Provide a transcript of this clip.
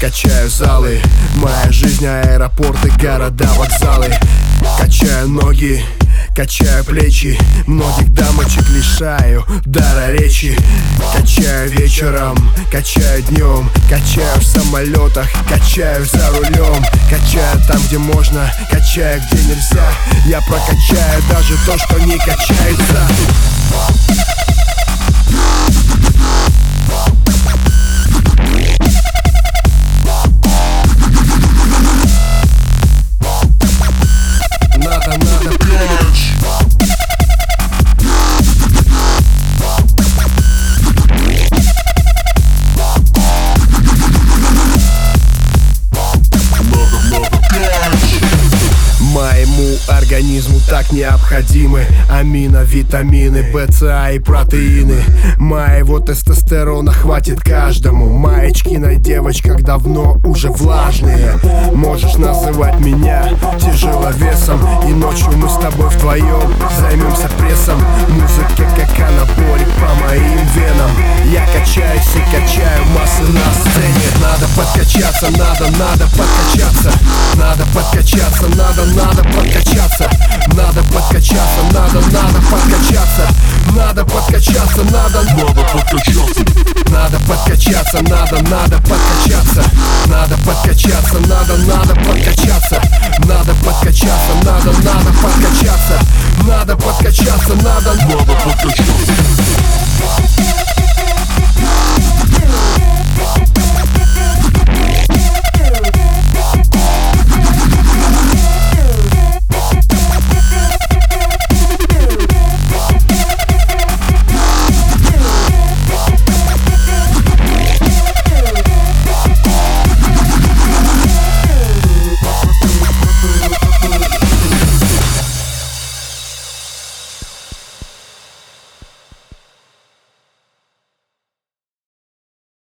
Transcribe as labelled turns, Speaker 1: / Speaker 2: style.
Speaker 1: качаю залы. Моя жизнь аэропорты, города, вокзалы. Качаю ноги, качаю плечи. Многих дамочек лишаю дара речи. Качаю вечером, качаю днем. Качаю в самолетах, качаю за рулем. Качаю там, где можно, качаю где нельзя. Я прокачаю даже то, что не качается организму так необходимы Амино, витамины, БЦА и протеины. Моего тестостерона хватит каждому. Маечки на девочках давно уже влажные. Можешь называть меня тяжеловесом. И ночью мы с тобой вдвоем займемся прессом. Музыка как анаболик подкачаться, надо, надо подкачаться. Надо подкачаться, надо, надо подкачаться. Надо подкачаться, надо, надо подкачаться. Надо подкачаться, надо,
Speaker 2: Надо подкачаться,
Speaker 1: надо подкачаться, надо, надо подкачаться. Надо подкачаться, надо, надо подкачаться. Надо подкачаться, надо, надо подкачаться. Надо подкачаться, надо,
Speaker 2: надо подкачаться